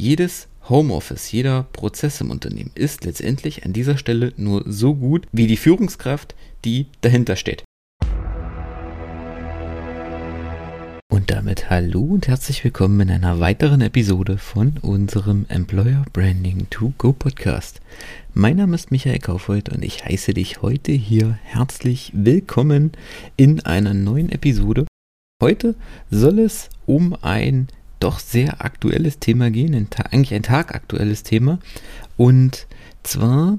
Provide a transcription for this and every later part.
Jedes Homeoffice, jeder Prozess im Unternehmen ist letztendlich an dieser Stelle nur so gut wie die Führungskraft, die dahinter steht. Und damit hallo und herzlich willkommen in einer weiteren Episode von unserem Employer Branding to Go Podcast. Mein Name ist Michael Kaufhold und ich heiße dich heute hier herzlich willkommen in einer neuen Episode. Heute soll es um ein doch sehr aktuelles Thema gehen, ein, eigentlich ein tagaktuelles Thema. Und zwar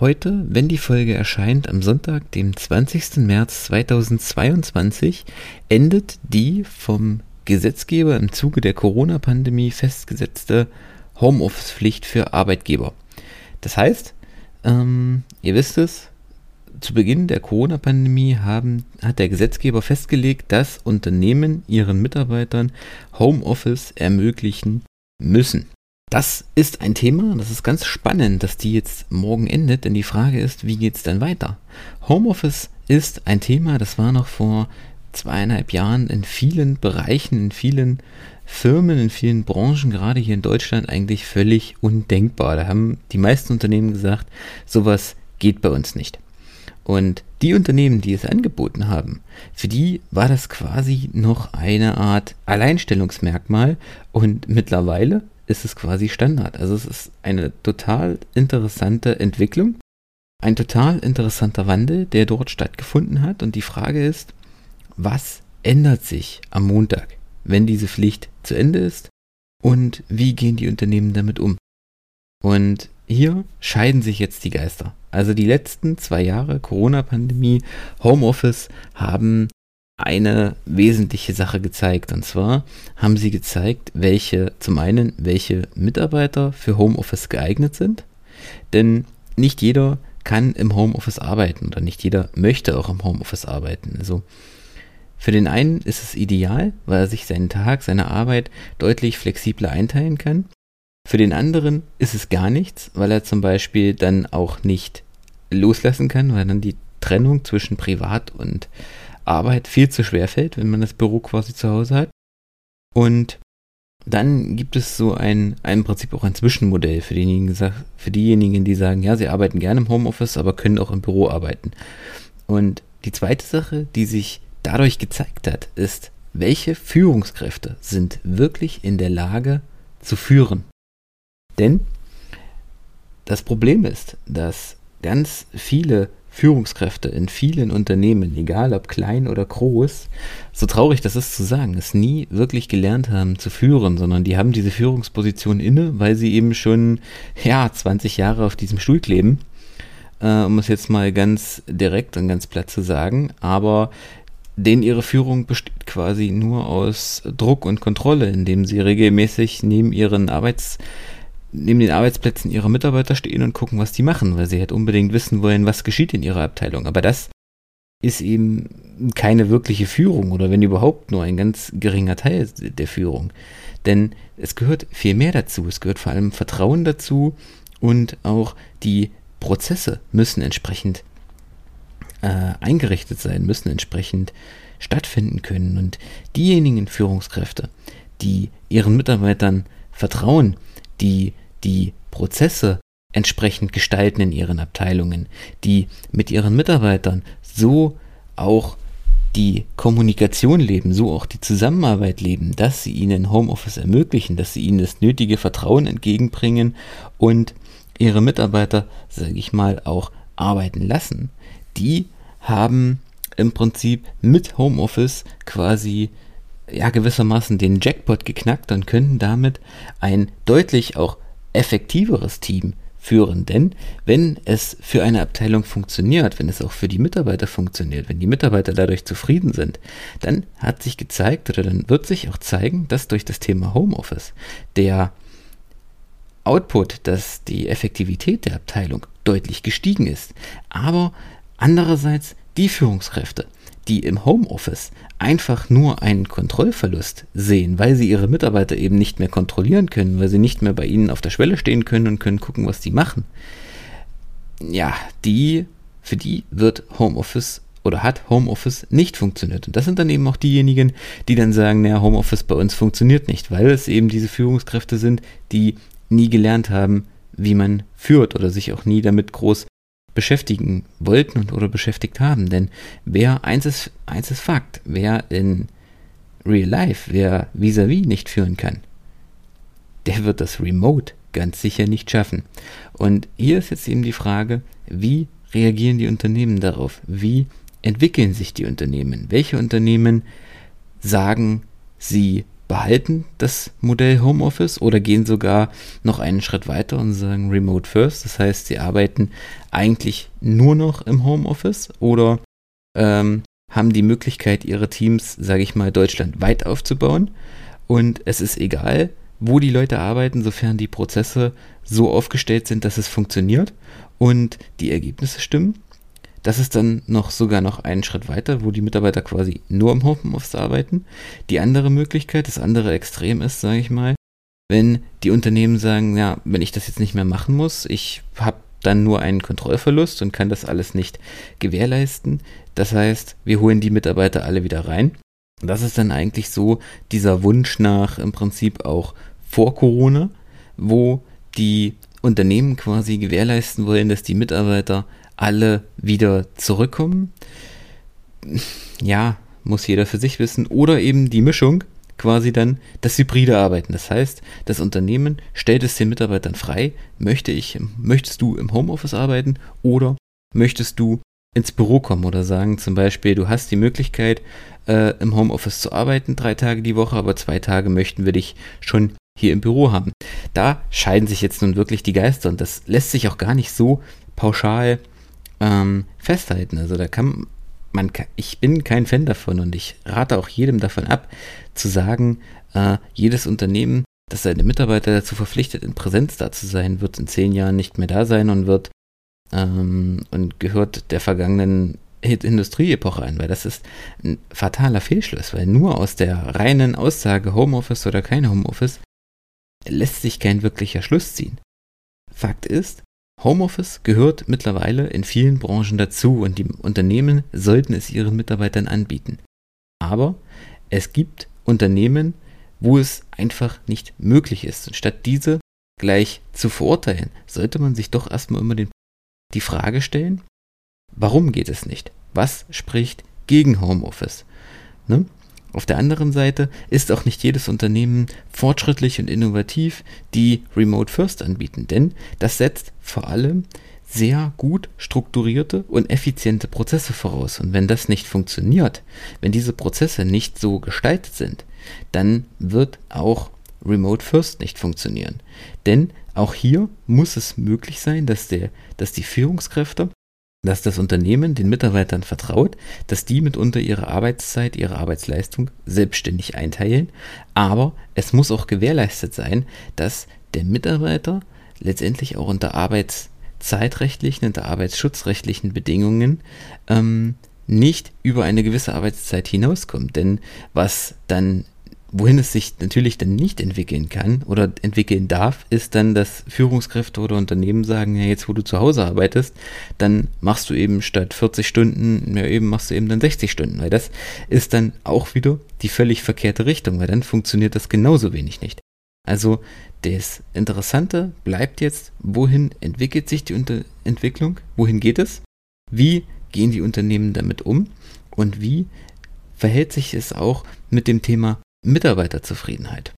heute, wenn die Folge erscheint, am Sonntag, dem 20. März 2022, endet die vom Gesetzgeber im Zuge der Corona-Pandemie festgesetzte Homeoffice-Pflicht für Arbeitgeber. Das heißt, ähm, ihr wisst es, zu Beginn der Corona-Pandemie hat der Gesetzgeber festgelegt, dass Unternehmen ihren Mitarbeitern Homeoffice ermöglichen müssen. Das ist ein Thema, das ist ganz spannend, dass die jetzt morgen endet, denn die Frage ist, wie geht es dann weiter? Homeoffice ist ein Thema, das war noch vor zweieinhalb Jahren in vielen Bereichen, in vielen Firmen, in vielen Branchen, gerade hier in Deutschland, eigentlich völlig undenkbar. Da haben die meisten Unternehmen gesagt, sowas geht bei uns nicht. Und die Unternehmen, die es angeboten haben, für die war das quasi noch eine Art Alleinstellungsmerkmal und mittlerweile ist es quasi Standard. Also es ist eine total interessante Entwicklung, ein total interessanter Wandel, der dort stattgefunden hat und die Frage ist, was ändert sich am Montag, wenn diese Pflicht zu Ende ist und wie gehen die Unternehmen damit um? Und hier scheiden sich jetzt die Geister. Also die letzten zwei Jahre Corona-Pandemie, Homeoffice haben eine wesentliche Sache gezeigt. Und zwar haben sie gezeigt, welche, zum einen, welche Mitarbeiter für Homeoffice geeignet sind. Denn nicht jeder kann im Homeoffice arbeiten oder nicht jeder möchte auch im Homeoffice arbeiten. Also für den einen ist es ideal, weil er sich seinen Tag, seine Arbeit deutlich flexibler einteilen kann. Für den anderen ist es gar nichts, weil er zum Beispiel dann auch nicht loslassen kann, weil dann die Trennung zwischen Privat und Arbeit viel zu schwer fällt, wenn man das Büro quasi zu Hause hat. Und dann gibt es so ein, ein Prinzip auch ein Zwischenmodell für diejenigen, für diejenigen, die sagen, ja, sie arbeiten gerne im Homeoffice, aber können auch im Büro arbeiten. Und die zweite Sache, die sich dadurch gezeigt hat, ist, welche Führungskräfte sind wirklich in der Lage zu führen. Denn das Problem ist, dass ganz viele Führungskräfte in vielen Unternehmen, egal ob klein oder groß, so traurig das ist zu sagen, es nie wirklich gelernt haben zu führen, sondern die haben diese Führungsposition inne, weil sie eben schon, ja, 20 Jahre auf diesem Stuhl kleben, äh, um es jetzt mal ganz direkt und ganz platt zu sagen, aber denen ihre Führung besteht quasi nur aus Druck und Kontrolle, indem sie regelmäßig neben ihren Arbeits neben den Arbeitsplätzen ihrer Mitarbeiter stehen und gucken, was die machen, weil sie halt unbedingt wissen wollen, was geschieht in ihrer Abteilung. Aber das ist eben keine wirkliche Führung oder wenn überhaupt nur ein ganz geringer Teil der Führung. Denn es gehört viel mehr dazu. Es gehört vor allem Vertrauen dazu und auch die Prozesse müssen entsprechend äh, eingerichtet sein, müssen entsprechend stattfinden können. Und diejenigen Führungskräfte, die ihren Mitarbeitern vertrauen, die die Prozesse entsprechend gestalten in ihren Abteilungen, die mit ihren Mitarbeitern so auch die Kommunikation leben, so auch die Zusammenarbeit leben, dass sie ihnen Homeoffice ermöglichen, dass sie ihnen das nötige Vertrauen entgegenbringen und ihre Mitarbeiter, sage ich mal, auch arbeiten lassen, die haben im Prinzip mit Homeoffice quasi ja gewissermaßen den Jackpot geknackt und könnten damit ein deutlich auch effektiveres Team führen. Denn wenn es für eine Abteilung funktioniert, wenn es auch für die Mitarbeiter funktioniert, wenn die Mitarbeiter dadurch zufrieden sind, dann hat sich gezeigt oder dann wird sich auch zeigen, dass durch das Thema Homeoffice der Output, dass die Effektivität der Abteilung deutlich gestiegen ist. Aber andererseits die Führungskräfte, die im Homeoffice einfach nur einen Kontrollverlust sehen, weil sie ihre Mitarbeiter eben nicht mehr kontrollieren können, weil sie nicht mehr bei ihnen auf der Schwelle stehen können und können gucken, was die machen. Ja, die, für die wird Homeoffice oder hat Homeoffice nicht funktioniert. Und das sind dann eben auch diejenigen, die dann sagen, naja, Homeoffice bei uns funktioniert nicht, weil es eben diese Führungskräfte sind, die nie gelernt haben, wie man führt oder sich auch nie damit groß beschäftigen wollten und oder beschäftigt haben. Denn wer, eins ist, eins ist Fakt, wer in Real Life, wer vis-à-vis -vis nicht führen kann, der wird das Remote ganz sicher nicht schaffen. Und hier ist jetzt eben die Frage, wie reagieren die Unternehmen darauf? Wie entwickeln sich die Unternehmen? Welche Unternehmen sagen, sie behalten das Modell Homeoffice oder gehen sogar noch einen Schritt weiter und sagen Remote First. Das heißt, sie arbeiten eigentlich nur noch im Homeoffice oder ähm, haben die Möglichkeit, ihre Teams, sage ich mal, deutschlandweit aufzubauen. Und es ist egal, wo die Leute arbeiten, sofern die Prozesse so aufgestellt sind, dass es funktioniert und die Ergebnisse stimmen. Das ist dann noch sogar noch einen Schritt weiter, wo die Mitarbeiter quasi nur im Homeoffice arbeiten. Die andere Möglichkeit, das andere Extrem ist, sage ich mal, wenn die Unternehmen sagen, ja, wenn ich das jetzt nicht mehr machen muss, ich habe dann nur einen Kontrollverlust und kann das alles nicht gewährleisten. Das heißt, wir holen die Mitarbeiter alle wieder rein. Das ist dann eigentlich so dieser Wunsch nach im Prinzip auch vor Corona, wo die Unternehmen quasi gewährleisten wollen, dass die Mitarbeiter alle wieder zurückkommen. Ja, muss jeder für sich wissen. Oder eben die Mischung, quasi dann das hybride Arbeiten. Das heißt, das Unternehmen stellt es den Mitarbeitern frei, möchte ich, möchtest du im Homeoffice arbeiten oder möchtest du ins Büro kommen oder sagen zum Beispiel, du hast die Möglichkeit, äh, im Homeoffice zu arbeiten, drei Tage die Woche, aber zwei Tage möchten wir dich schon hier im Büro haben. Da scheiden sich jetzt nun wirklich die Geister und das lässt sich auch gar nicht so pauschal ähm, festhalten. Also da kann man, ich bin kein Fan davon und ich rate auch jedem davon ab, zu sagen, äh, jedes Unternehmen, das seine Mitarbeiter dazu verpflichtet, in Präsenz da zu sein, wird in zehn Jahren nicht mehr da sein und wird ähm, und gehört der vergangenen Industrieepoche an, weil das ist ein fataler Fehlschluss, weil nur aus der reinen Aussage Homeoffice oder kein Homeoffice lässt sich kein wirklicher Schluss ziehen. Fakt ist, Homeoffice gehört mittlerweile in vielen Branchen dazu und die Unternehmen sollten es ihren Mitarbeitern anbieten. Aber es gibt Unternehmen, wo es einfach nicht möglich ist. Und statt diese gleich zu verurteilen, sollte man sich doch erstmal immer den, die Frage stellen, warum geht es nicht? Was spricht gegen Homeoffice? Ne? Auf der anderen Seite ist auch nicht jedes Unternehmen fortschrittlich und innovativ, die Remote First anbieten, denn das setzt vor allem sehr gut strukturierte und effiziente Prozesse voraus. Und wenn das nicht funktioniert, wenn diese Prozesse nicht so gestaltet sind, dann wird auch Remote First nicht funktionieren. Denn auch hier muss es möglich sein, dass, der, dass die Führungskräfte dass das Unternehmen den Mitarbeitern vertraut, dass die mitunter ihre Arbeitszeit, ihre Arbeitsleistung selbstständig einteilen, aber es muss auch gewährleistet sein, dass der Mitarbeiter letztendlich auch unter arbeitszeitrechtlichen, unter arbeitsschutzrechtlichen Bedingungen ähm, nicht über eine gewisse Arbeitszeit hinauskommt. Denn was dann Wohin es sich natürlich dann nicht entwickeln kann oder entwickeln darf, ist dann, dass Führungskräfte oder Unternehmen sagen, ja, jetzt wo du zu Hause arbeitest, dann machst du eben statt 40 Stunden, ja eben machst du eben dann 60 Stunden, weil das ist dann auch wieder die völlig verkehrte Richtung, weil dann funktioniert das genauso wenig nicht. Also das Interessante bleibt jetzt, wohin entwickelt sich die Unter Entwicklung, wohin geht es, wie gehen die Unternehmen damit um? Und wie verhält sich es auch mit dem Thema Mitarbeiterzufriedenheit.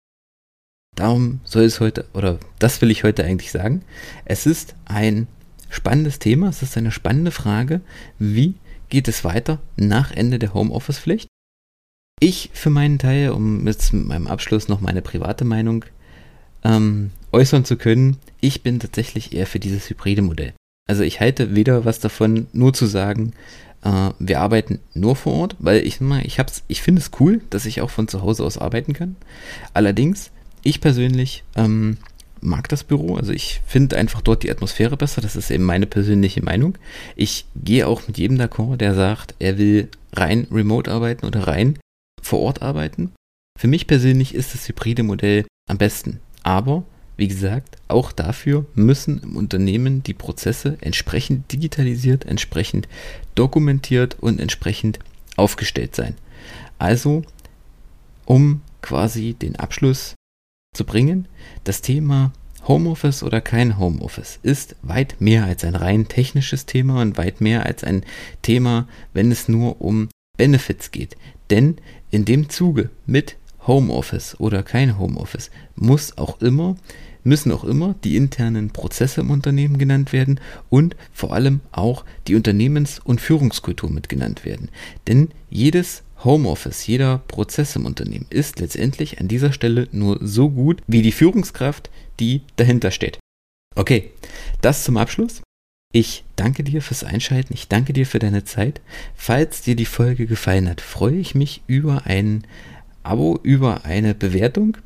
Darum soll es heute, oder das will ich heute eigentlich sagen. Es ist ein spannendes Thema, es ist eine spannende Frage, wie geht es weiter nach Ende der Homeoffice-Pflicht? Ich für meinen Teil, um jetzt mit meinem Abschluss noch meine private Meinung ähm, äußern zu können, ich bin tatsächlich eher für dieses hybride Modell. Also ich halte weder was davon, nur zu sagen, äh, wir arbeiten nur vor Ort, weil ich ich ich finde es cool, dass ich auch von zu Hause aus arbeiten kann. Allerdings, ich persönlich ähm, mag das Büro. Also ich finde einfach dort die Atmosphäre besser. Das ist eben meine persönliche Meinung. Ich gehe auch mit jedem d'accord, der sagt, er will rein remote arbeiten oder rein vor Ort arbeiten. Für mich persönlich ist das hybride Modell am besten. Aber wie gesagt, auch dafür müssen im Unternehmen die Prozesse entsprechend digitalisiert, entsprechend dokumentiert und entsprechend aufgestellt sein. Also, um quasi den Abschluss zu bringen, das Thema Homeoffice oder kein Homeoffice ist weit mehr als ein rein technisches Thema und weit mehr als ein Thema, wenn es nur um Benefits geht. Denn in dem Zuge mit Homeoffice oder kein Homeoffice muss auch immer müssen auch immer die internen Prozesse im Unternehmen genannt werden und vor allem auch die Unternehmens- und Führungskultur mit genannt werden. Denn jedes Homeoffice, jeder Prozess im Unternehmen ist letztendlich an dieser Stelle nur so gut wie die Führungskraft, die dahinter steht. Okay, das zum Abschluss. Ich danke dir fürs Einschalten, ich danke dir für deine Zeit. Falls dir die Folge gefallen hat, freue ich mich über ein Abo, über eine Bewertung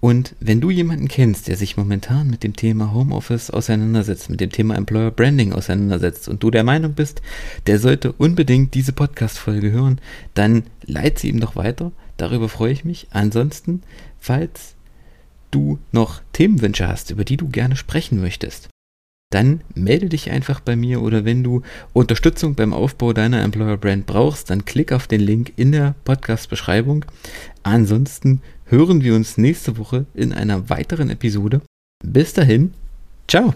und wenn du jemanden kennst, der sich momentan mit dem Thema Homeoffice auseinandersetzt, mit dem Thema Employer Branding auseinandersetzt und du der Meinung bist, der sollte unbedingt diese Podcast-Folge hören, dann leite sie ihm doch weiter. Darüber freue ich mich. Ansonsten, falls du noch Themenwünsche hast, über die du gerne sprechen möchtest, dann melde dich einfach bei mir oder wenn du Unterstützung beim Aufbau deiner Employer Brand brauchst, dann klick auf den Link in der Podcast-Beschreibung. Ansonsten hören wir uns nächste Woche in einer weiteren Episode. Bis dahin, ciao!